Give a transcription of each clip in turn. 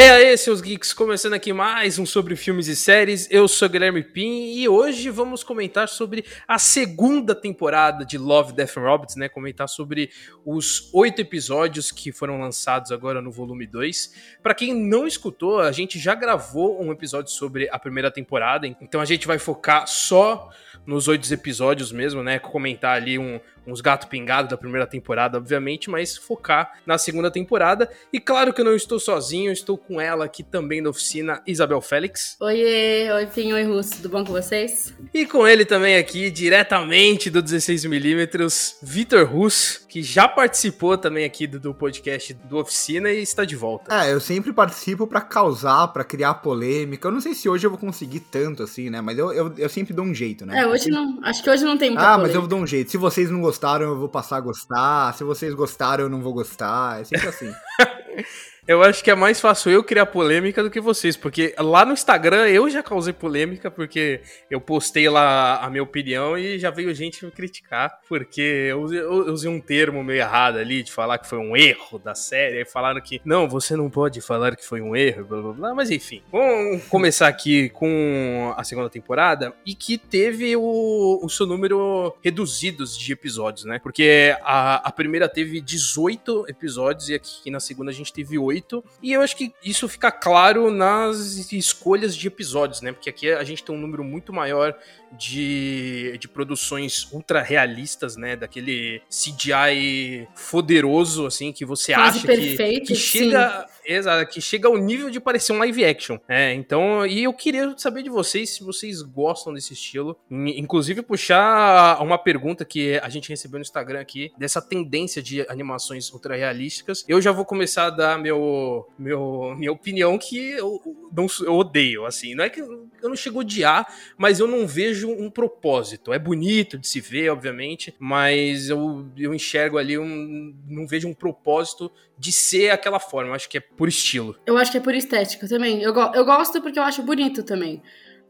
É aí, seus geeks, começando aqui mais um sobre filmes e séries. Eu sou Guilherme Pim e hoje vamos comentar sobre a segunda temporada de Love, Death and Robots, né? Comentar sobre os oito episódios que foram lançados agora no volume 2. Para quem não escutou, a gente já gravou um episódio sobre a primeira temporada, então a gente vai focar só nos oito episódios mesmo, né? Comentar ali um, uns gato pingados da primeira temporada, obviamente, mas focar na segunda temporada. E claro que eu não estou sozinho, estou com ela aqui também da oficina, Isabel Félix. Oiê, oi Pim, oi Russo, tudo bom com vocês? E com ele também aqui, diretamente do 16mm, Vitor Russo, que já participou também aqui do, do, podcast do Oficina e está de volta. É, eu sempre participo para causar, para criar polêmica. Eu não sei se hoje eu vou conseguir tanto assim, né? Mas eu, eu, eu sempre dou um jeito, né? É, hoje não. Acho que hoje não tem muita Ah, polêmica. mas eu dou um jeito. Se vocês não gostaram, eu vou passar a gostar. Se vocês gostaram, eu não vou gostar. É sempre assim. Eu acho que é mais fácil eu criar polêmica do que vocês, porque lá no Instagram eu já causei polêmica, porque eu postei lá a minha opinião e já veio gente me criticar, porque eu usei, eu usei um termo meio errado ali, de falar que foi um erro da série, aí falaram que, não, você não pode falar que foi um erro, blá blá blá, mas enfim. Vamos começar aqui com a segunda temporada, e que teve o, o seu número reduzidos de episódios, né? Porque a, a primeira teve 18 episódios e aqui na segunda a gente teve 8. E eu acho que isso fica claro nas escolhas de episódios, né? Porque aqui a gente tem um número muito maior de, de produções ultra realistas, né? Daquele CGI poderoso, assim, que você Quase acha perfeito, que, que chega. Exato, que chega ao nível de parecer um live action. É, então, e eu queria saber de vocês se vocês gostam desse estilo. Inclusive, puxar uma pergunta que a gente recebeu no Instagram aqui, dessa tendência de animações ultra realísticas. Eu já vou começar a dar meu, meu, minha opinião que eu, não, eu odeio, assim. Não é que eu não chego a odiar, mas eu não vejo um propósito. É bonito de se ver, obviamente, mas eu, eu enxergo ali, um, não vejo um propósito de ser aquela forma. Eu acho que é por estilo. Eu acho que é por estética também. Eu, go eu gosto porque eu acho bonito também.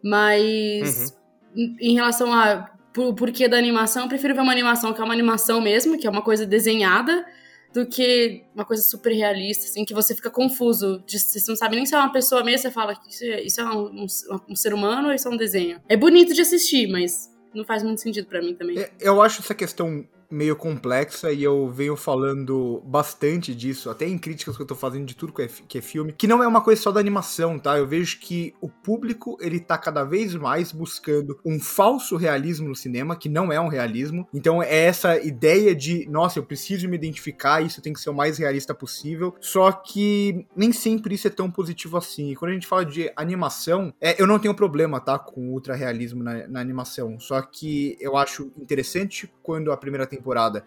Mas uhum. em relação a por, porquê da animação, eu prefiro ver uma animação que é uma animação mesmo, que é uma coisa desenhada, do que uma coisa super realista, assim, que você fica confuso. De, você não sabe nem se é uma pessoa mesmo, você fala que isso é, isso é um, um, um, ser humano ou isso é um desenho. É bonito de assistir, mas não faz muito sentido para mim também. Eu acho essa questão meio complexa e eu venho falando bastante disso, até em críticas que eu tô fazendo de tudo que é, que é, filme, que não é uma coisa só da animação, tá? Eu vejo que o público, ele tá cada vez mais buscando um falso realismo no cinema, que não é um realismo. Então é essa ideia de, nossa, eu preciso me identificar, isso tem que ser o mais realista possível. Só que nem sempre isso é tão positivo assim. E quando a gente fala de animação, é, eu não tenho problema, tá, com ultra realismo na, na animação. Só que eu acho interessante quando a primeira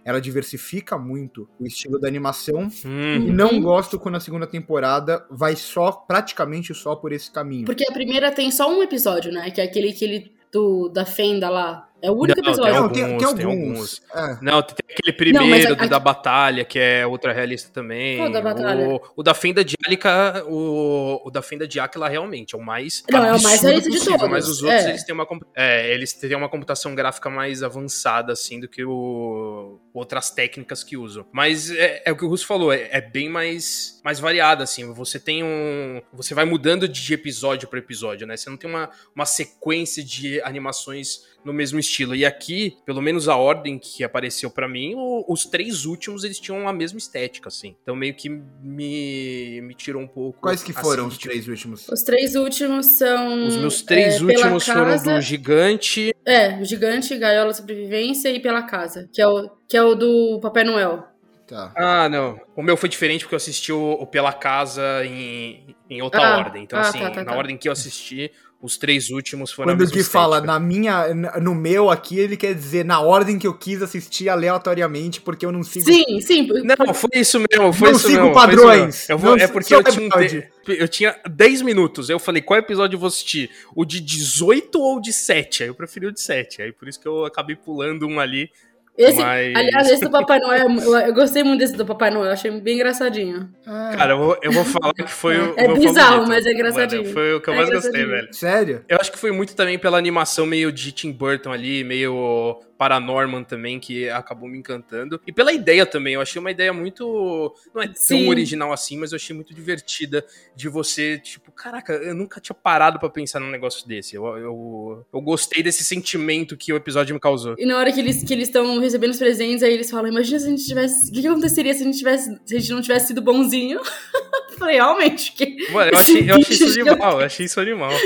ela diversifica muito o estilo da animação Hum. e não gosto quando a segunda temporada vai só praticamente só por esse caminho. Porque a primeira tem só um episódio, né? Que é aquele que ele do, da fenda lá. É o único não, episódio. Tem Não, alguns, tem, tem tem alguns. alguns. É. Não, tem aquele primeiro Não, a- do da batalha, que é ultra realista também. Qual da batalha? O, o da Fenda de Álica, o, o da Fenda de Áquila realmente é o mais Não, é o mais realista de todos, Mas os outros, é. eles têm uma é, eles têm uma computação gráfica mais avançada, assim, do que o, outras técnicas que usam. Mas é, é o que o Russo falou, é, é bem mais, mais variado, assim. Você tem um... Você vai mudando de episódio para episódio, né? Você não tem uma, uma sequência de animações no mesmo estilo. E aqui, pelo menos a ordem que apareceu pra mim, o- os três últimos eles tinham a mesma estética, assim. Então meio que me, me tirou um pouco. Quais que foram assim, os tipo, três últimos? Os três últimos são. Os meus três é, últimos foram casa- do Gigante. É, o Gigante, Gaiola Sobrevivência e Pela Casa. Que é o, que é o do Papai Noel. Tá. Ah, não. O meu foi diferente porque eu assisti o, o Pela Casa em, em outra Ah, ordem. Então, ah, assim, tá, tá, na tá. ordem que eu assisti, os três últimos foram a Quando mesma que fala na minha, no meu aqui, ele quer dizer na ordem que eu quis assistir aleatoriamente, porque eu não sigo. Sim, sim. Não, foi isso mesmo, foi Não isso sigo mesmo. foi isso padrões. mesmo. Eu vou, Não é porque eu tinha, um eu tinha 10 minutos. Eu falei, qual episódio eu vou assistir? O de 18 ou de 7? Aí eu preferi o de 7. Aí por isso que eu acabei pulando um ali. Esse, Mas- Aliás, esse do Papai Noel, eu, eu gostei muito desse do Papai Noel, achei bem engraçadinho. Ah, Cara, eu vou, eu vou falar que foi o. É bizarro, favorito. mas é engraçadinho. Mano, foi o que eu É mais gostei, velho. sério? Eu acho que foi muito também pela animação meio de Tim Burton ali, meio Paranorman também, que acabou me encantando. E pela ideia também, eu achei uma ideia muito. Não é tão Sim. original assim, mas eu achei muito divertida de você, tipo, caraca, eu nunca tinha parado pra pensar num negócio desse. Eu, eu, eu gostei desse sentimento que o episódio me causou. E na hora que eles que eles estão recebendo os presentes, aí eles falam: Imagina se a gente tivesse. O que, que aconteceria se a gente tivesse. Se a gente não tivesse sido bonzinho? Eu Falei, realmente. Que... Mano, eu achei, eu achei isso animal, eu achei isso animal.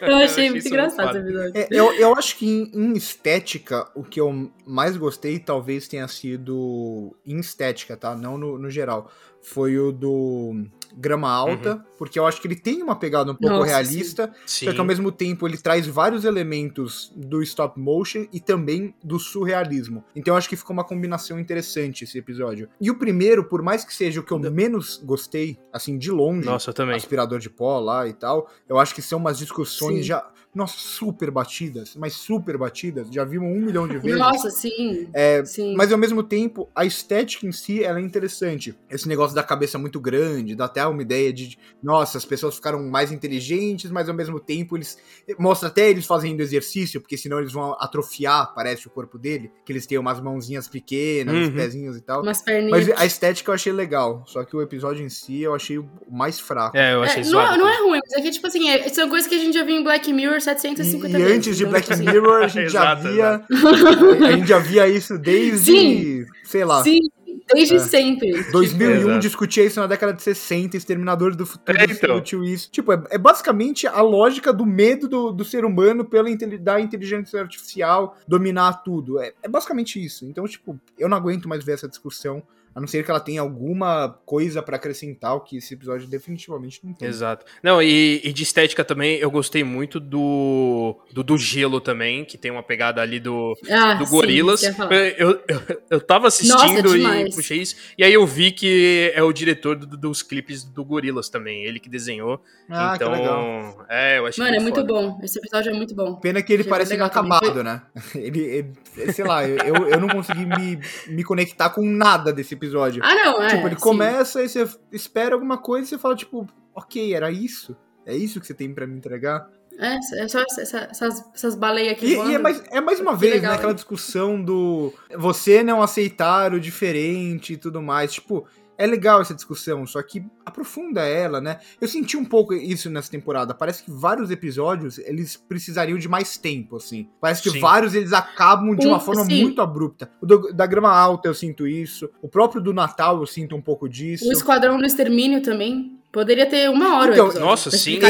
Eu achei muito isso engraçado foda. esse episódio. É, eu, eu acho que em, em estética, o que eu mais gostei talvez tenha sido em estética, tá? Não no, no geral. Foi o do Grama Alta, porque eu acho que ele tem uma pegada um pouco Nossa, realista, Sim. só que ao mesmo tempo ele traz vários elementos do stop motion e também do surrealismo. Então eu acho que ficou uma combinação interessante esse episódio. E o primeiro, por mais que seja o que eu menos gostei, assim, de longe, Nossa, também. aspirador de pó lá e tal. Eu acho que são umas discussões Sim. já, nossa, super batidas, mas super batidas. Já vimos um milhão de vezes. Nossa, sim. É, sim. Mas ao mesmo tempo, a estética em si ela é interessante. Esse negócio da cabeça muito grande, dá até uma ideia de, nossa, as pessoas ficaram mais inteligentes, mas ao mesmo tempo eles. Mostra até eles fazendo exercício, porque senão eles vão atrofiar, parece, o corpo dele. Que eles têm umas mãozinhas pequenas, uns Uhum. pezinhos e tal. Umas perninhas. Mas a estética eu achei legal. Só que o episódio em si eu achei o mais fraco. É, eu É, achei não, zoado. é, não é ruim, mas é que, tipo assim, é- são coisas que a gente já viu em Black Mirror 750 E vezes. antes de então, Black tipo assim, Mirror, a gente já Exato, via. A gente já via isso desde, Sim. sei lá, Sim, desde É. sempre. 2001, Exato. discutia isso na década de 60, Exterminador do Futuro É, então. discutiu isso. Tipo, é, é basicamente a lógica do medo do, do ser humano pela da inteligência artificial dominar tudo. É, é basicamente isso. Então, tipo, eu não aguento mais ver essa discussão. A não ser que ela tenha alguma coisa pra acrescentar, o que esse episódio definitivamente não tem. Exato. Não, e, e de estética também, eu gostei muito do, do do gelo também, que tem uma pegada ali do, Ah, do sim, Gorilas. que eu eu, eu, eu tava assistindo e demais. puxei isso, e aí eu vi que é o diretor do- dos clipes do Gorilas também, ele que desenhou. Ah, então, que legal. é, eu achei Mano, é muito foda. bom. Esse episódio é muito bom. Pena que ele Achei parece inacabado, né? Ele, ele- sei lá, eu, eu não consegui me, me conectar com nada desse episódio. Ah, não, é. tipo, ele sim. começa e você espera alguma coisa e você fala, tipo, ok, era isso? É isso que você tem pra me entregar? É, é só essa- essa- essas, essas baleias aqui. E, voando. e é, mais, é mais uma Que vez, legal, né? Aquela discussão do você não aceitar o diferente e tudo mais. Tipo, é legal essa discussão, só que aprofunda ela, né? Eu senti um pouco isso nessa temporada. Parece que vários episódios, eles precisariam de mais tempo, assim. Parece que Sim. vários, eles acabam de Um- uma forma sim. muito abrupta. O do- da Grama Alta eu sinto isso. O próprio do Natal eu sinto um pouco disso. O Esquadrão do Extermínio também. Poderia ter uma hora Então, o episódio, nossa, sim. tá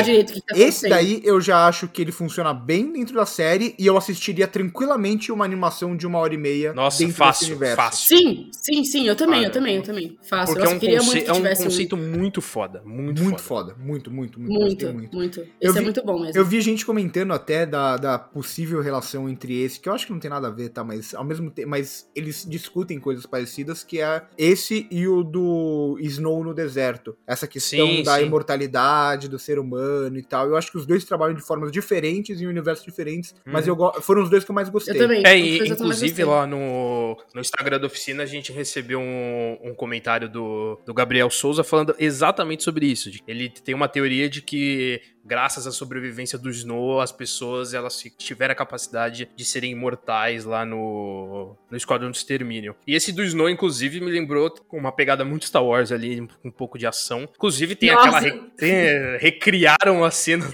Esse daí eu já acho que ele funciona bem dentro da série e eu assistiria tranquilamente uma animação de uma hora e meia Nossa, fácil, fácil. Sim, sim, sim. Eu também, Ah, eu também, eu também. Fácil. Porque é Nossa, um, eu queria conce- muito que é um conceito muito foda, muito, Muito foda. foda, muito, muito, muito. um... Muito, muito. muito. Eu Esse é vi- muito bom mesmo. Eu vi gente comentando até da, da possível relação entre esse, que eu acho que não tem nada a ver, tá? Mas ao mesmo tempo, mas eles discutem coisas parecidas, que é esse e o do Snow no deserto. Essa questão Sim, da sim. imortalidade do ser humano e tal. Eu acho que os dois trabalham de formas diferentes em universos diferentes, mas Uhum. eu go- foram os dois que eu mais gostei. Eu também. É, e, inclusive lá no, no Instagram da oficina a gente recebeu um, um comentário do, do Gabriel Souza falando exatamente sobre isso. de- Ele tem uma teoria de que, graças à sobrevivência do Snow, as pessoas elas tiveram a capacidade de serem imortais lá no, no Esquadrão de Extermínio. E esse do Snow, inclusive, me lembrou com uma pegada muito Star Wars ali, um pouco de ação. Inclusive, tem Nossa. aquela. re- tem, é, recriaram a cena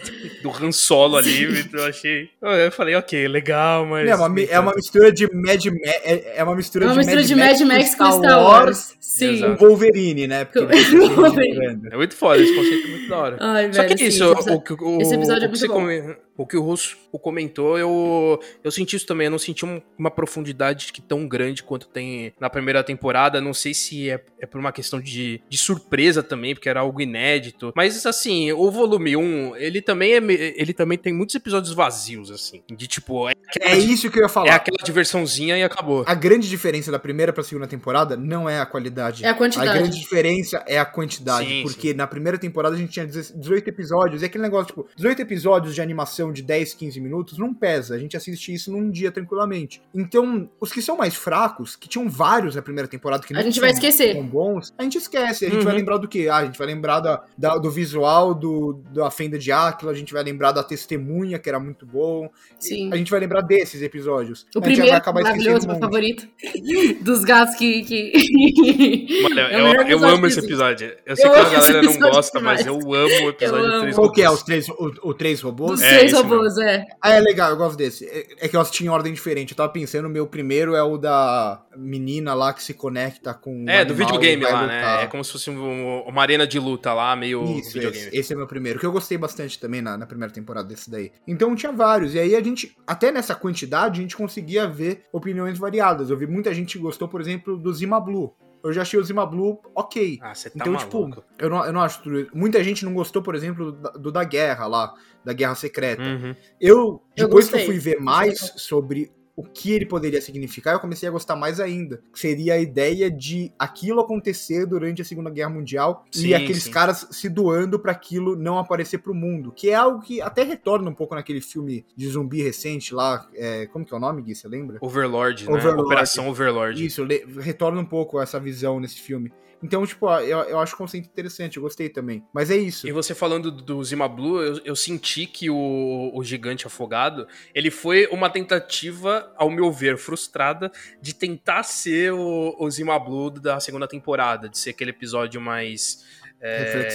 do Han Solo ali, então eu achei. Eu falei, ok, legal, mas. É uma, é uma mistura de Mad Ma é, é uma mistura, É uma de, mistura Mad de Mad Max com Star Wars. Sim. Exato. com Wolverine, né? Porque regenerando. É muito foda, esse conceito é muito da hora. Ai, Só velho, que sim, isso, esse o, o, esse episódio é o muito bom. come- o que o Russo comentou, eu, eu senti isso também. Eu não senti um- uma profundidade que tão grande quanto tem na primeira temporada. Não sei se é, é por uma questão de, de surpresa também, porque era algo inédito. Mas assim, o volume 1, ele também é, ele também tem muitos episódios vazios, assim. De tipo, é aquela, É isso que eu ia falar. é aquela diversãozinha e acabou. A grande diferença da primeira pra segunda temporada não é a qualidade. É a quantidade. A grande diferença é a quantidade. Sim, porque na primeira temporada a gente tinha 18 episódios. E aquele negócio, tipo, 18 episódios de animação de 10, 15 minutos não pesa. A gente assiste isso num dia tranquilamente. Então, os que são mais fracos, que tinham vários na primeira temporada, que a gente vai esquecer. são bons, a gente esquece. A gente uhum. vai lembrar do quê? Ah, a gente vai lembrar da, da, do visual do, da Fenda de Áquila, a gente vai lembrar da testemunha, que era muito bom. Sim. A gente vai lembrar desses episódios. O a primeiro, vai acabar maravilhoso, meu favorito. Dos gatos que. que... Mano, é eu, eu amo esse episódio. Eu sei eu que a galera não gosta, demais. mas eu amo o episódio do Três Qual que é? Os três, o, o Três Robôs? Dos é, Três Robôs, é. Ah, é legal, eu gosto desse. É, é, que eu assisti em ordem diferente. Eu tava pensando, o meu primeiro é o da menina lá que se conecta com. É, do videogame lá, né? lutar. né? É como se fosse uma arena de luta lá, meio Isso, videogame. Esse, esse, é meu primeiro, que eu gostei bastante também na, na primeira temporada desse daí. Então tinha vários. E aí a gente, até nessa quantidade, a gente conseguia ver opiniões variadas. Eu vi muita gente que gostou, por exemplo, do Zima Blue eu já achei o Zima Blue ok. Ah, você tá então, tipo, maluco. tipo, eu não, eu não acho. Muita gente não gostou, por exemplo, do, do da guerra lá, da guerra secreta. Uhum. Eu, depois eu que eu fui ver mais sobre o que ele poderia significar, eu comecei a gostar mais ainda. Seria a ideia de aquilo acontecer durante a Segunda Guerra Mundial sim, e aqueles sim. caras se doando para aquilo não aparecer pro mundo. Que é algo que até retorna um pouco naquele filme de zumbi recente lá. É, como que é o nome, Gui? Você lembra? Overlord, né? Overlord. Operação Overlord. Isso, retorna um pouco essa visão nesse filme. Então, tipo, eu, eu acho o conceito interessante, eu gostei também. Mas é isso. E você falando do Zima Blue, eu, eu senti que o, o Gigante Afogado, ele foi uma tentativa, ao meu ver, frustrada, de tentar ser o, o Zima Blue da segunda temporada, de ser aquele episódio mais é,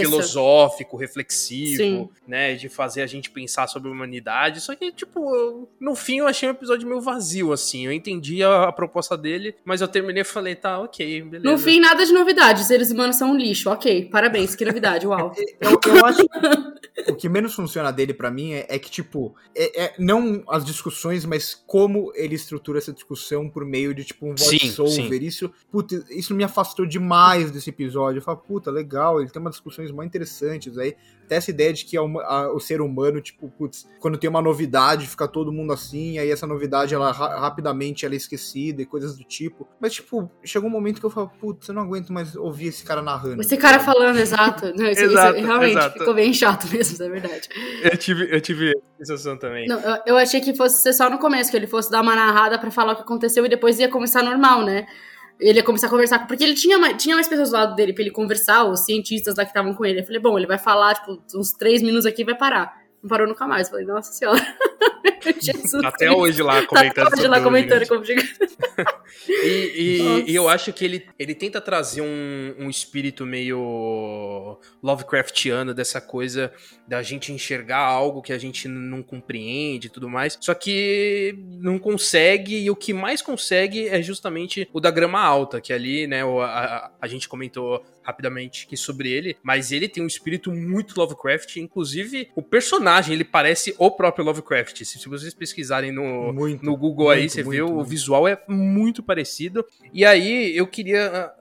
filosófico, reflexivo, Sim. né? De fazer a gente pensar sobre a humanidade. Só que, tipo, no fim eu achei um episódio meio vazio, assim. Eu entendi a, a proposta dele, mas eu terminei e falei, tá, ok, beleza. No fim, nada de novidade. Seres humanos são um lixo. Ok, parabéns, que novidade, uau. eu, eu acho o que menos funciona dele para mim é, é, que, tipo, é, é, não as discussões, mas como ele estrutura essa discussão por meio de, tipo, um voice-over. Isso, puta, isso me afastou demais desse episódio. Eu falo, puta, legal, ele tem umas discussões mais interessantes aí até essa ideia de que a, a, o ser humano, tipo, putz, quando tem uma novidade, fica todo mundo assim, aí essa novidade, ela ra rapidamente ela é esquecida e coisas do tipo. Mas, tipo, chegou um momento que eu falo, putz, eu não aguento mais ouvir esse cara narrando. Esse cara falando, exato. Não, isso, exato isso realmente exato. ficou bem chato mesmo, é verdade. Eu tive, eu tive sensação também. Não, eu, eu achei que fosse ser só no começo, que ele fosse dar uma narrada para falar o que aconteceu e depois ia começar normal, né? Ele ia começar a conversar, porque ele tinha mais, tinha mais pessoas do lado dele pra ele conversar, os cientistas lá que estavam com ele. Eu falei, bom, ele vai falar, tipo, uns três minutos aqui e vai parar. Não parou nunca mais. Eu falei, nossa senhora. Jesus Até Cristo. hoje lá comentando. Até hoje lá comentando como e, e, e, eu acho que ele, ele tenta trazer um, um espírito meio Lovecraftiano dessa coisa da gente enxergar algo que a gente não compreende e tudo mais. Só que não consegue, e o que mais consegue é justamente o da grama alta, que ali, né, a, a, a gente comentou rapidamente aqui sobre ele, mas ele tem um espírito muito Lovecraft, inclusive o personagem, ele parece o próprio Lovecraft. Se, se vocês pesquisarem no, muito, no Google muito, aí, você muito, vê o visual é muito parecido. E aí eu queria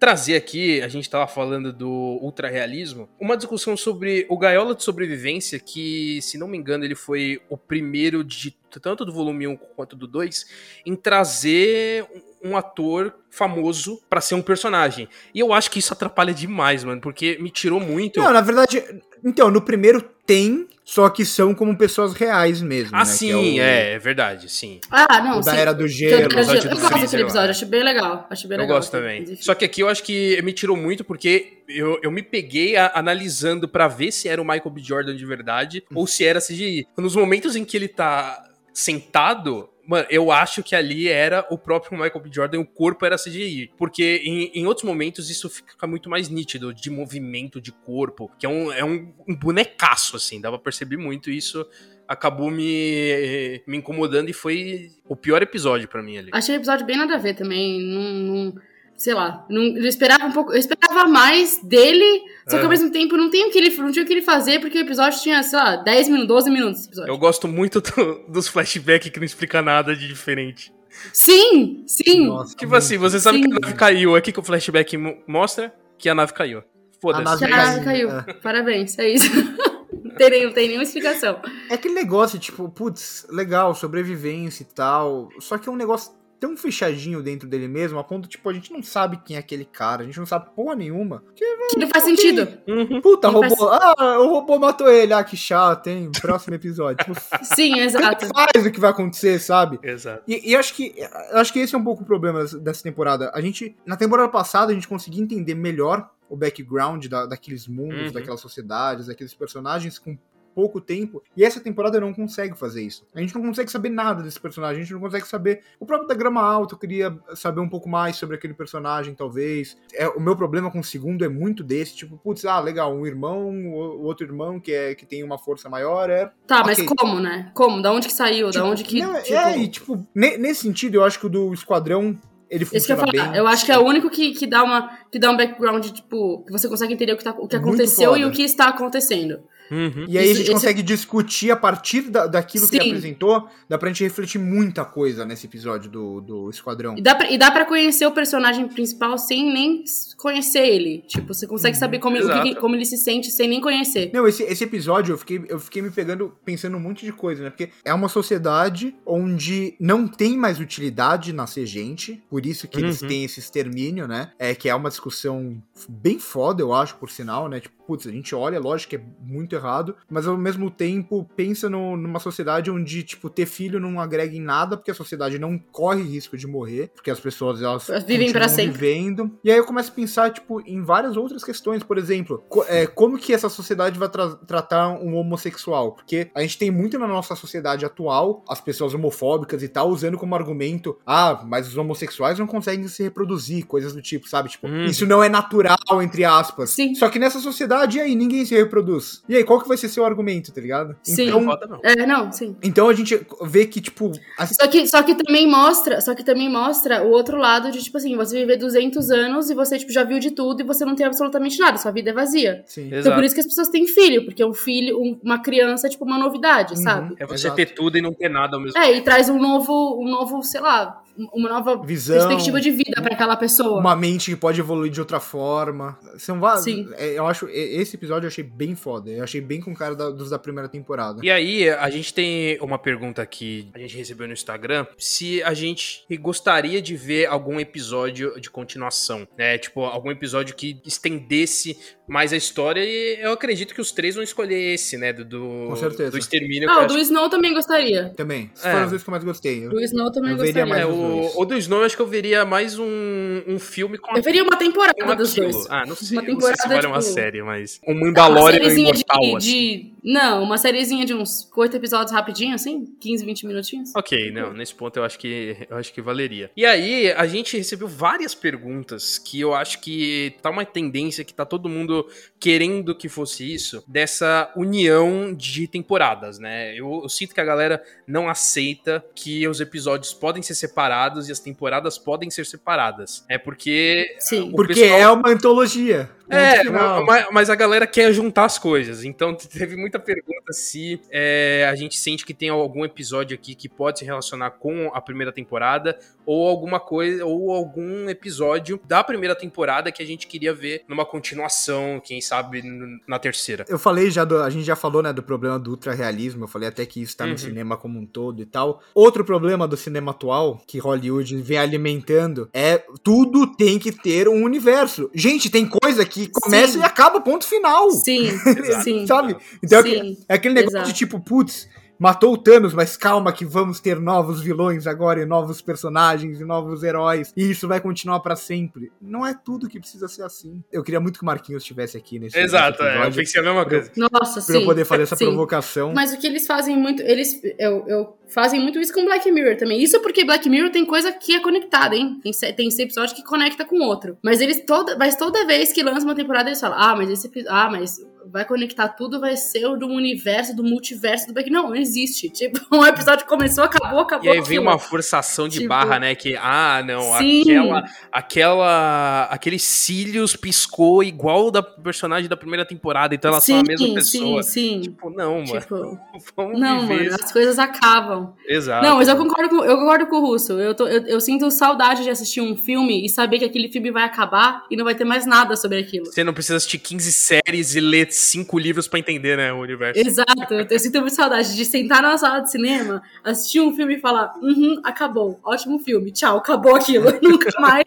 trazer aqui, a gente estava falando do ultra-realismo, uma discussão sobre o Gaiola de Sobrevivência, que, se não me engano, ele foi o primeiro de tanto do volume 1 quanto do 2, em trazer um ator famoso para ser um personagem. E eu acho que isso atrapalha demais, mano, porque me tirou muito. Não, na verdade, então, no primeiro tem, só que são como pessoas reais mesmo. Ah, né? sim, é, o... é, é, verdade, sim. Ah, não, o da Era do Gelo. Eu, eu, eu, eu gosto desse episódio, acho bem legal. Acho bem eu legal, gosto também. Só que aqui eu acho que me tirou muito porque eu, eu me peguei a, analisando para ver se era o Michael B. Jordan de verdade ou se era CGI. Nos momentos em que ele tá sentado, Mano, eu acho que ali era o próprio Michael B. Jordan, o corpo era CGI. Porque em, em outros momentos isso fica muito mais nítido, de movimento de corpo, que é um, é um, um bonecaço, assim, dava pra perceber muito isso. Acabou me, me incomodando e foi o pior episódio para mim ali. Achei o episódio bem nada a ver também. Não, não sei lá, não, eu esperava um pouco, eu esperava mais dele, só que ao mesmo tempo não, tem o que ele, não tinha o que ele fazer, porque o episódio tinha, sei lá, 10 minutos, 12 minutos. Eu gosto muito do, dos flashbacks que não explica nada de diferente. Sim, sim. Nossa, tipo assim, você sabe sim. que a nave caiu, aqui que o flashback mostra que a nave caiu. Foda-se. A nave caiu. É. Parabéns, é isso. não, tem, não tem nenhuma explicação. É aquele negócio, tipo, putz, legal, sobrevivência e tal, só que é um negócio tão fechadinho dentro dele mesmo, a ponto, tipo, a gente não sabe quem é aquele cara, a gente não sabe porra nenhuma. Que, que não faz sentido. Uhum. Puta, Não robô. Ah, o robô matou ele. Ah, que chato, hein? Próximo episódio. Tipo, Sim, exato. faz o que vai acontecer, sabe? Exato. E, e acho que eu acho que esse é um pouco o problema dessa- dessa temporada. A gente, na temporada passada, a gente conseguia entender melhor o background da, daqueles mundos, Uhum. daquelas sociedades, daqueles personagens com pouco tempo. E essa temporada não consegue fazer isso. A gente não consegue saber nada desse personagem, a gente não consegue saber. O próprio da Grama Alta, eu queria saber um pouco mais sobre aquele personagem, talvez. É, o meu problema com o segundo é muito desse, tipo, putz, ah, legal, um irmão, o outro irmão que, é, que tem uma força maior, é Tá, mas Ok. como, né? Como? Da onde que saiu? Tipo, da onde que. não, tipo... É, e tipo, ne- nesse sentido, eu acho que o do Esquadrão, ele Isso que eu ia funciona falar. bem. Eu acho que é o único que, que, dá uma, que dá um background, tipo, que você consegue entender o que, tá, o que Muito aconteceu e o que está acontecendo. Uhum. E aí Isso- a gente esse- consegue discutir a partir da, daquilo que ele Sim. apresentou, dá pra gente refletir muita coisa nesse episódio do, do Esquadrão. E dá, pra, e dá pra conhecer o personagem principal sem nem conhecer ele. Tipo, você consegue saber como, ele- o que como ele se sente sem nem conhecer. Não, esse, esse episódio eu fiquei, eu fiquei me pegando, pensando um monte de coisa, né? Porque é uma sociedade onde não tem mais utilidade nascer gente, por isso que eles Uhum. têm esse extermínio, né? É que é uma discussão bem foda, eu acho, por sinal, né? Tipo, putz, a gente olha, lógico que é muito errado, mas ao mesmo tempo pensa no- numa sociedade onde, tipo, ter filho não agrega em nada, porque a sociedade não corre risco de morrer, porque as pessoas, elas Vivem pra continuam sempre. vivendo. E aí eu começo a pensar, tipo, em várias outras questões, por exemplo, co- é, como que essa sociedade vai tra- tratar um homossexual? Porque a gente tem muito na nossa sociedade atual, as pessoas homofóbicas e tal, usando como argumento, ah, mas os homossexuais não conseguem se reproduzir, coisas do tipo, sabe? Tipo, Uhum. isso não é natural, entre aspas. Sim. Só que nessa sociedade, e aí, ninguém se reproduz. E aí, qual que vai ser seu argumento, tá ligado? Sim. Então, não. É, não, sim. então a gente vê que, tipo, as- Só que, só que também mostra, só que também mostra o outro lado de, tipo assim, você viver 200 anos e você, tipo, já viu de tudo e você não tem absolutamente nada, sua vida é vazia. Sim. Então Exato. por isso que as pessoas têm filho, porque um filho, um- uma criança é tipo uma novidade, Uhum. sabe? É você Exato. ter tudo e não ter nada ao mesmo É, e traz um novo, um novo, sei lá, uma nova Visão. perspectiva de vida pra aquela pessoa. uma mente que pode evoluir de outra forma. São vários. Sim. é, Eu acho. Esse episódio eu achei bem foda. Eu achei bem com cara da- dos da primeira temporada. E aí, a gente tem uma pergunta que a gente recebeu no Instagram, se a gente gostaria de ver algum episódio de continuação, né? Tipo, algum episódio que estendesse mais a história e eu acredito que os três vão escolher esse, né? Do, do, Com certeza. do extermínio. Ah, o do acho- Snow também gostaria. Também. Esses É. foram os dois que eu mais gostei. Eu- Do Snow também Eu veria gostaria. mais É, os dois. o, o do Snow eu acho que eu veria mais um, um filme com Eu veria uma temporada com dos dois. Ah, não sei, Uma eu não sei se temporada, vale uma tipo- série, mas... Um Uma Mandalorian sériezinha imortal, de, assim. de- Não, uma sériezinha de uns oito episódios rapidinho, assim? 15, 20 minutinhos? Ok, não, nesse ponto eu acho que eu acho que valeria. E aí, a gente recebeu várias perguntas que eu acho que tá uma tendência que tá todo mundo querendo que fosse isso, dessa união de temporadas, né? Eu, eu sinto que a galera não aceita que os episódios podem ser separados e as temporadas podem ser separadas. É porque Sim. Porque pessoal- é uma antologia. É, mas, mas a galera quer juntar as coisas. Então teve muita pergunta se é, a gente sente que tem algum episódio aqui que pode se relacionar com a primeira temporada, ou alguma coisa, ou algum episódio da primeira temporada que a gente queria ver numa continuação, quem sabe na terceira. Eu falei já, do- a gente já falou, né, do problema do ultra-realismo, eu falei até que isso tá Uhum. no cinema como um todo e tal. Outro problema do cinema atual, que Hollywood vem alimentando, é tudo tem que ter um universo. Gente, tem coisa que começa Sim. e acaba, ponto final. Sim, sim. Sabe? Então é Sim. É aquele negócio Exato. de tipo, putz, matou o Thanos, mas calma que vamos ter novos vilões agora, e novos personagens, e novos heróis, e isso vai continuar pra sempre. Não é tudo que precisa ser assim. Eu queria muito que o Marquinhos estivesse aqui nesse Exato, nesse é, eu episódio, pensei a mesma coisa. Nossa, pra eu sim. poder fazer essa sim. provocação. Mas o que eles fazem muito. Eles eu, eu fazem muito isso com Black Mirror também. Isso porque Black Mirror tem coisa que é conectada, hein? Tem, tem esse episódio que conecta com outro. Mas eles toda, mas toda vez que lança uma temporada, eles falam: Ah, mas esse episódio. Ah, mas vai conectar tudo, vai ser o do universo, do multiverso do. Não, não existe. Tipo, um episódio começou, acabou, acabou. E aí vem aquilo. uma forçação de Tipo, barra, né? Que, ah, não, Sim. aquela, aquela. Aqueles cílios piscou igual da personagem da primeira temporada, então elas sim, são a mesma pessoa. Sim, sim. Tipo, não, mano. Tipo, Vamos não, viver mano, as coisas acabam. Exato. Não, mas eu concordo com, eu concordo com o Russo. Eu, tô, eu, eu sinto saudade de assistir um filme e saber que aquele filme vai acabar e não vai ter mais nada sobre aquilo. Você não precisa assistir 15 séries e ler 5 livros pra entender, né, o universo. Exato. Eu, eu sinto muito saudade de sentar na sala de cinema, assistir um filme e falar: uhum, acabou. Ótimo filme. Tchau, acabou aquilo. Nunca mais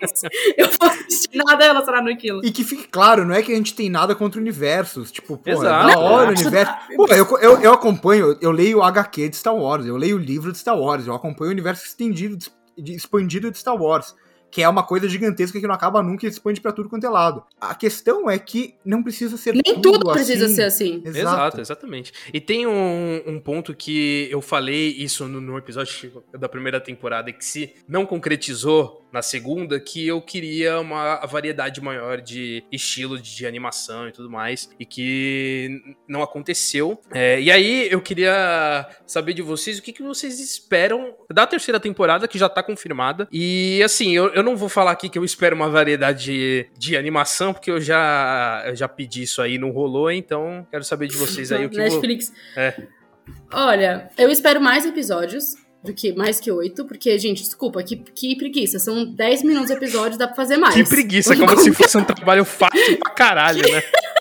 eu vou assistir nada relacionado àquilo. E que fique claro, não é que a gente tem nada contra universos. Tipo, pô, é Exato. da hora o universo. Pô, eu, eu, eu acompanho, eu leio o HQ de Star Wars, eu leio o livro de Star Wars, eu acompanho o universo estendido, de- expandido de Star Wars. Que é uma coisa gigantesca que não acaba nunca e expande pra tudo quanto é lado. A questão é que não precisa ser Nem tudo precisa ser assim. Exato. Exato, exatamente. E tem um, um ponto que eu falei isso no, no episódio da primeira temporada que se não concretizou na segunda, que eu queria uma variedade maior de estilo de, de animação e tudo mais, e que não aconteceu. É, e aí eu queria saber de vocês o que, que vocês esperam da terceira temporada, que já tá confirmada. E assim, eu, eu não vou falar aqui que eu espero uma variedade de, de animação, porque eu já, eu já pedi isso aí, não rolou, então quero saber de vocês aí o que Netflix. É. Olha, eu espero mais episódios do que mais que oito, porque, gente, desculpa, que, que preguiça. São 10 minutos de episódio, dá pra fazer mais. Que preguiça, como se fosse um trabalho fácil pra caralho, né?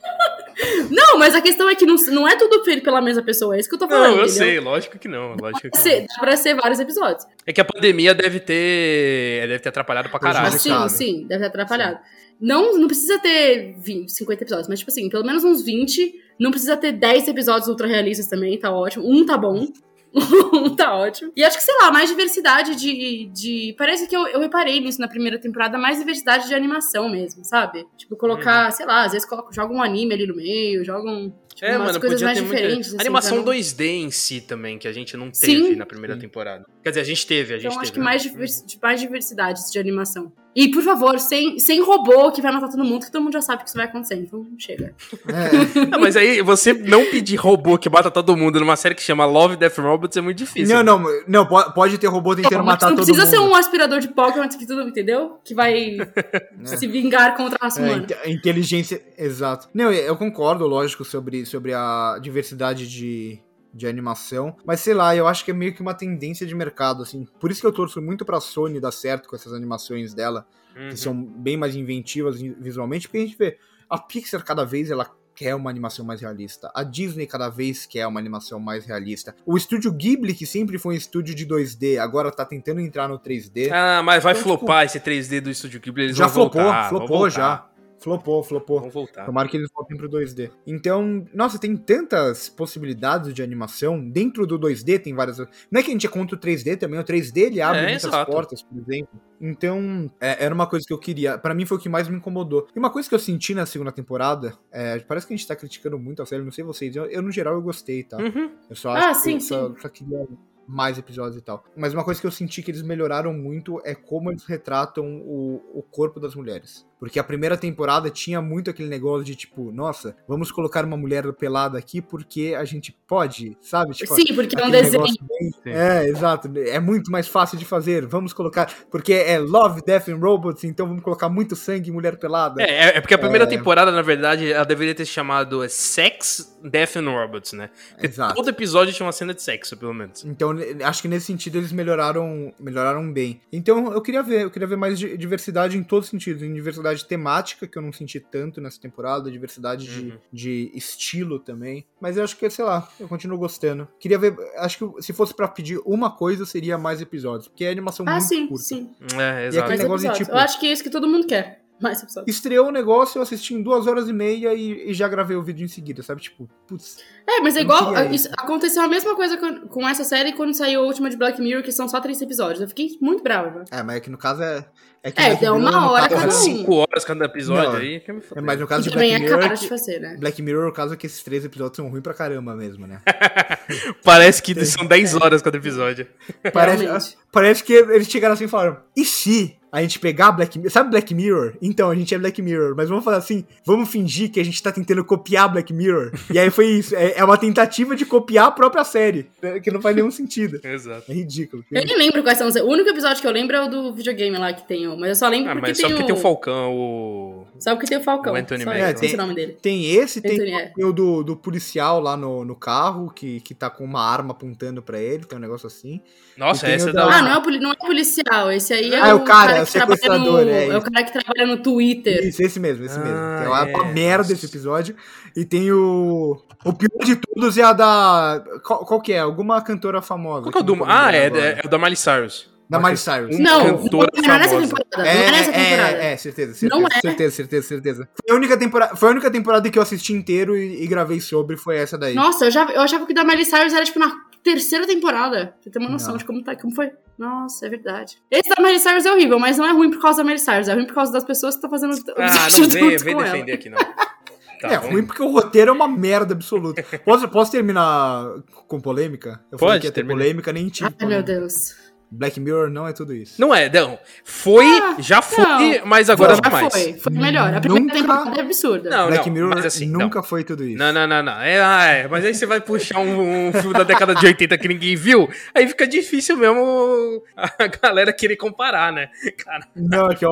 Não, mas a questão é que não, não é tudo feito pela mesma pessoa, é isso que eu tô falando. Não, eu entendeu? sei, lógico que não, lógico que Dá não. ser- Dá pra ser vários episódios. É que a pandemia deve ter, deve ter atrapalhado pra caralho. Mas sim, sabe. sim, deve ter atrapalhado. Não, não precisa ter 20, 50 episódios, mas, tipo assim, pelo menos uns 20. Não precisa ter 10 episódios ultra realistas também, tá ótimo. Um tá bom. tá ótimo. E acho que, sei lá, mais diversidade de. de... Parece que eu, eu reparei nisso na primeira temporada, mais diversidade de animação mesmo, sabe? Tipo, colocar, sei lá, às vezes coloca, joga um anime ali no meio, joga um. Tipo, É, umas mano, coisas mais ter muita... diferentes. assim, Animação pra não- 2D em si também, que a gente não Sim. teve na primeira Sim. temporada. Quer dizer, a gente teve, a gente Então, teve. acho que né? mais diversidade de animação. E, por favor, sem, sem robô que vai matar todo mundo, que todo mundo já sabe que isso vai acontecer. Então, chega. É. Não, mas aí, você não pedir robô que mata todo mundo numa série que chama Love, Death and Robots é muito difícil. Não, não, não, po- pode ter robô tentando Mas matar não todo precisa mundo. ser um aspirador de Pokémon que tudo, entendeu? Que vai se vingar contra a raça É, humana. inteligência, exato. Não, eu eu concordo, lógico, sobre, sobre a diversidade de, de animação, mas sei lá, eu acho que é meio que uma tendência de mercado, assim. Por isso que eu torço muito pra Sony dar certo com essas animações dela, Uhum. que são bem mais inventivas vi- visualmente, porque a gente vê a Pixar cada vez ela quer uma animação mais realista. A Disney cada vez quer uma animação mais realista. O estúdio Ghibli, que sempre foi um estúdio de 2D, agora tá tentando entrar no 3D. Ah, mas vai Então, flopar esse 3D do Estúdio Ghibli, eles já flopou, voltar, flopou já. Flopou, flopou. Vão voltar. Tomara que eles voltem pro 2D. Então, nossa, tem tantas possibilidades de animação. Dentro do 2D tem várias. Não é que a gente é contra o 3D também, o 3D ele abre É, muitas exato. portas, por exemplo. Então, é- era uma coisa que eu queria. Pra mim foi o que mais me incomodou. E uma coisa que eu senti na segunda temporada, é, parece que a gente tá criticando muito a série, não sei vocês. Eu, eu, no geral, eu gostei, tá? Uhum. Eu só Ah, acho que sim, eu só, só queria mais episódios e tal. Mas uma coisa que eu senti que eles melhoraram muito é como eles retratam o, o corpo das mulheres. Porque a primeira temporada tinha muito aquele negócio de tipo, nossa, vamos colocar uma mulher pelada aqui porque a gente pode, sabe? Tipo, Sim, porque é um desenho. bem-. É, exato. É muito mais fácil de fazer. Vamos colocar. Porque é Love, Death and Robots, então vamos colocar muito sangue e mulher pelada. É, é- é porque a primeira É. temporada, na verdade, ela deveria ter se chamado Sex, Death and Robots, né? Porque Exato. todo episódio tinha uma cena de sexo, pelo menos. Então, acho que nesse sentido eles melhoraram, melhoraram bem. Então, eu queria ver, eu queria ver mais di- diversidade em todos os sentidos. Em diversidade temática, que eu não senti tanto nessa temporada, diversidade de, Uhum. de estilo também. Mas eu acho que, sei lá, eu continuo gostando. Queria ver, acho que se fosse pra pedir uma coisa, seria mais episódios. Porque é animação Ah, muito sim, curta. sim. É, E exato. aquele negócio de, tipo- Eu acho que é isso que todo mundo quer. Mais episódios. Estreou o negócio, eu assisti em duas horas e meia e, e já gravei o vídeo em seguida, sabe? Tipo, putz. É, mas é igual. isso- aconteceu a mesma coisa com, com essa série quando saiu a última de Black Mirror, que são só três episódios. Eu fiquei muito brava. É, mas é que no caso é. É, que É, deu uma hora cada um. cinco horas cada episódio Não, aí. quer me É, mas no caso E de também Black é Mirror. que- de fazer, né? Black Mirror, o caso é que esses três episódios são ruins pra caramba mesmo, né? Parece que são 10 horas cada episódio. Parece, parece que eles chegaram assim e falaram: e se a gente pegar Black Mirror. Sabe Black Mirror? Então, a gente é Black Mirror, mas vamos falar assim: vamos fingir que a gente tá tentando copiar Black Mirror. E aí foi isso. É, é uma tentativa de copiar a própria série, né, que não faz nenhum sentido. Exato. É ridículo. Eu nem lembro quais são os. O único episódio que eu lembro é o do videogame lá que tem. o- Mas eu só lembro Ah, porque mas tem só porque o. tem o Falcão, o. Só porque tem o Falcão. O Anthony isso, É, tem- o nome dele. Tem esse, tem, Anthony, é. tem o do, do policial lá no, no carro, que, que tá com uma arma apontando pra ele, tem um negócio assim. Nossa, essa é da-. Ah, não é, não é policial. Esse aí é, Ah, é o cara, é que trabalha no. é É, o cara que trabalha no Twitter. Isso, esse mesmo, esse mesmo. Ah, Que é uma, é, uma merda esse episódio. E tem o. O pior de todos é a da. Qual, qual que é? Alguma cantora famosa. Qual que é o do. não Ah, é, agora. é o da Miley Cyrus. Da Miley Cyrus. Não, cantora não é nessa famosa. temporada. É, não é nessa temporada. é, é, certeza, certeza, Não é. certeza, certeza, certeza. Foi a única temporada, foi a única temporada que eu assisti inteiro e, e gravei sobre, foi essa daí. Nossa, eu, já, eu achava que o da Miley Cyrus era tipo na terceira temporada. Pra você ter uma noção Não. de como, tá, como foi. Nossa, é verdade. Esse da Miley Cyrus é horrível, mas não é ruim por causa da Miley Cyrus. É ruim por causa das pessoas que estão fazendo o Ah, não vem, vem com ela. defender aqui, não. Tá, é ruim porque o roteiro é uma merda absoluta. Posso, posso terminar com polêmica? Eu falei Pode, que ia ter termina. polêmica, nem tive. Ai, meu polêmica. Deus. Black Mirror não é tudo isso. Não é, não. Foi, Ah, já foi, não. mas agora já não é mais. foi. Foi melhor. A primeira Nunca- temporada é absurda. Não, Black não, Mirror mas assim, nunca foi tudo isso. Não, não, não, não. É, ah, é, mas aí você vai puxar um, um filme da década de 80 que ninguém viu, aí fica difícil mesmo a galera querer comparar, né? Cara, Não, é que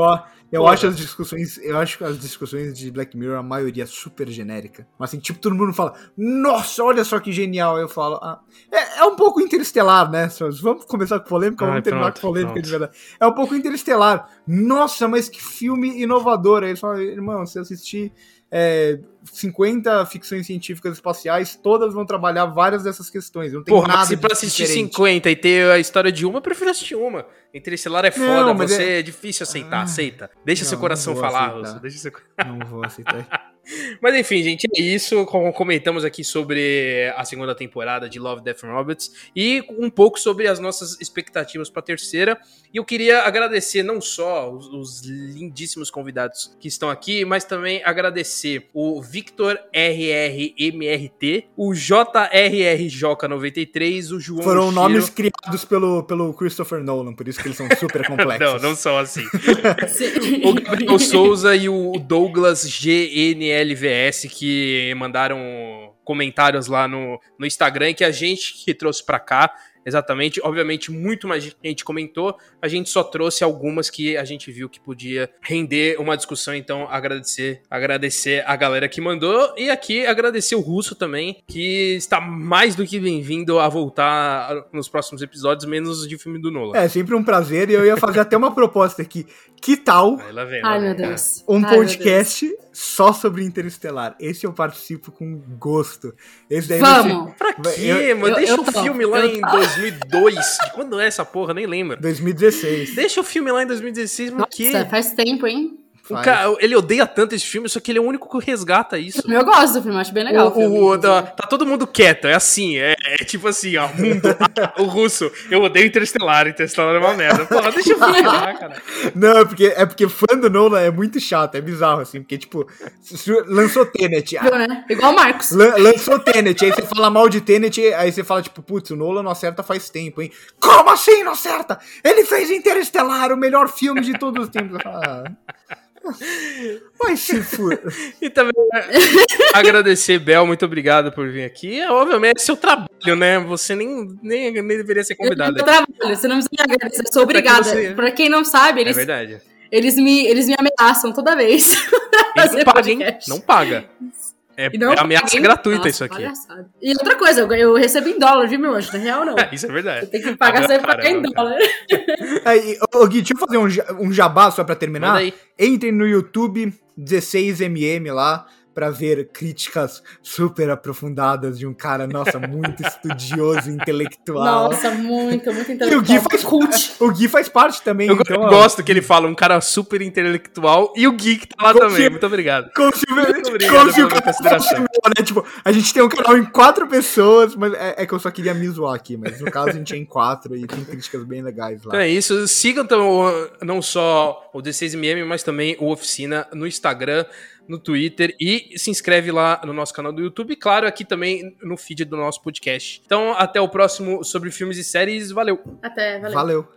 eu, Porra. acho as discussões, eu acho as discussões de Black Mirror, a maioria é super genérica. Mas assim, tipo, todo mundo fala, nossa, olha só que genial. Eu falo, ah, é, é um pouco interestelar, né? Vamos começar com polêmica, Ai, vamos terminar pronto, com polêmica pronto. de verdade. É um pouco interestelar. Nossa, mas que filme inovador. Aí eles falam, irmão, se assistir é, 50 ficções científicas espaciais, todas vão trabalhar várias dessas questões. Não tem porra, nada se pra assistir diferente. 50 e ter a história de uma, eu prefiro assistir uma. Interestelar é foda, você é- é... difícil aceitar, Ah, aceita. Deixa não, seu coração falar. Russo, deixa seu Não vou aceitar. Mas enfim, gente, é isso. Comentamos aqui sobre a segunda temporada de Love, Death and Robots e um pouco sobre as nossas expectativas para a terceira. E eu queria agradecer não só os, os lindíssimos convidados que estão aqui, mas também agradecer o Victor RRMRT, o JRRJ93, o João Foram nomes criados pelo, pelo Christopher Nolan, por isso que eles são super complexos. Não, não são assim. Sim. O Gabriel Souza e o Douglas GNLVS que mandaram comentários lá no, no Instagram que a gente que trouxe pra cá. Exatamente, obviamente muito mais gente comentou, a gente só trouxe algumas que a gente viu que podia render uma discussão, então agradecer, agradecer a galera que mandou e aqui agradecer o Russo também, que está mais do que bem-vindo a voltar nos próximos episódios, menos de filme do Nolan. É sempre um prazer e eu ia fazer até uma proposta aqui. Que tal Aí lá vem, lá Ai, vem. meu Deus. um Ai, meu podcast só sobre Interestelar? Esse eu participo com gosto. Esse daí ser- Vamos. Pra quê, eu- mano? eu- Deixa eu o topo, filme lá em topo. 2002. De quando é essa porra? Nem lembro. 2016. Deixa o filme lá em 2016, por quê? Nossa, faz tempo, hein? Cara, ele odeia tanto esse filme, só que ele é o único que resgata isso. Eu gosto do filme, acho bem legal. O- o filme, o- da- inclusive. tá todo mundo quieto, é assim, é, é tipo assim, ó, mundo, ah, o russo, eu odeio Interestelar, Interestelar é uma merda. Porra, deixa filme lá, cara. Não, é porque, é porque fã do Nolan é muito chato, é bizarro, assim, porque, tipo, lançou Tenet, ah, né? Igual o Marcos. lan- lançou Tenet, aí você fala mal de Tenet, aí você fala, tipo, putz, o Nolan não acerta faz tempo, hein? Como assim não acerta? Ele fez Interestelar, o melhor filme de todos os tempos. Eu falo, Ah, Vai se for. E também é, agradecer, Bel, muito obrigado por vir aqui. É, obviamente, é seu trabalho, né? Você nem, nem, nem deveria ser Eu convidado. tenho trabalho, você não precisa me agradecer, eu sou obrigada. você- Pra quem não sabe, É eles, verdade. eles, me, eles me ameaçam toda vez. E fazer não paga. Não paga. É, E não é ameaça gratuita Nossa, isso aqui. palhaçada. E outra coisa, eu, eu recebo em dólar, viu, meu anjo? Na real, não. Isso é verdade. Tem que pagar, você pagar em dólar. Aí, ô, Gui, deixa eu fazer um, um jabá só pra terminar. Entrem no YouTube 16mm lá pra ver críticas super aprofundadas de um cara, nossa, muito estudioso, intelectual. Nossa, muito, muito E o intelectual. Gui faz cult. O Gui faz parte também, Eu, então. eu ó, gosto que ele fala um cara super intelectual e o Geek tá lá Confia. também. Muito obrigado. Se, Muito obrigado como se pela o cara consideração. fosse meu, né? Tipo, a gente tem um canal em quatro pessoas, mas é, é que eu só queria me zoar aqui, mas no caso a gente é em quatro e tem críticas bem legais lá. Então é isso. Sigam então, não só o D6MM, mas também o Oficina no Instagram, no Twitter e se inscreve lá no nosso canal do YouTube e, claro, aqui também no feed do nosso podcast. Então, até o próximo sobre filmes e séries. Valeu! Até, valeu. Valeu.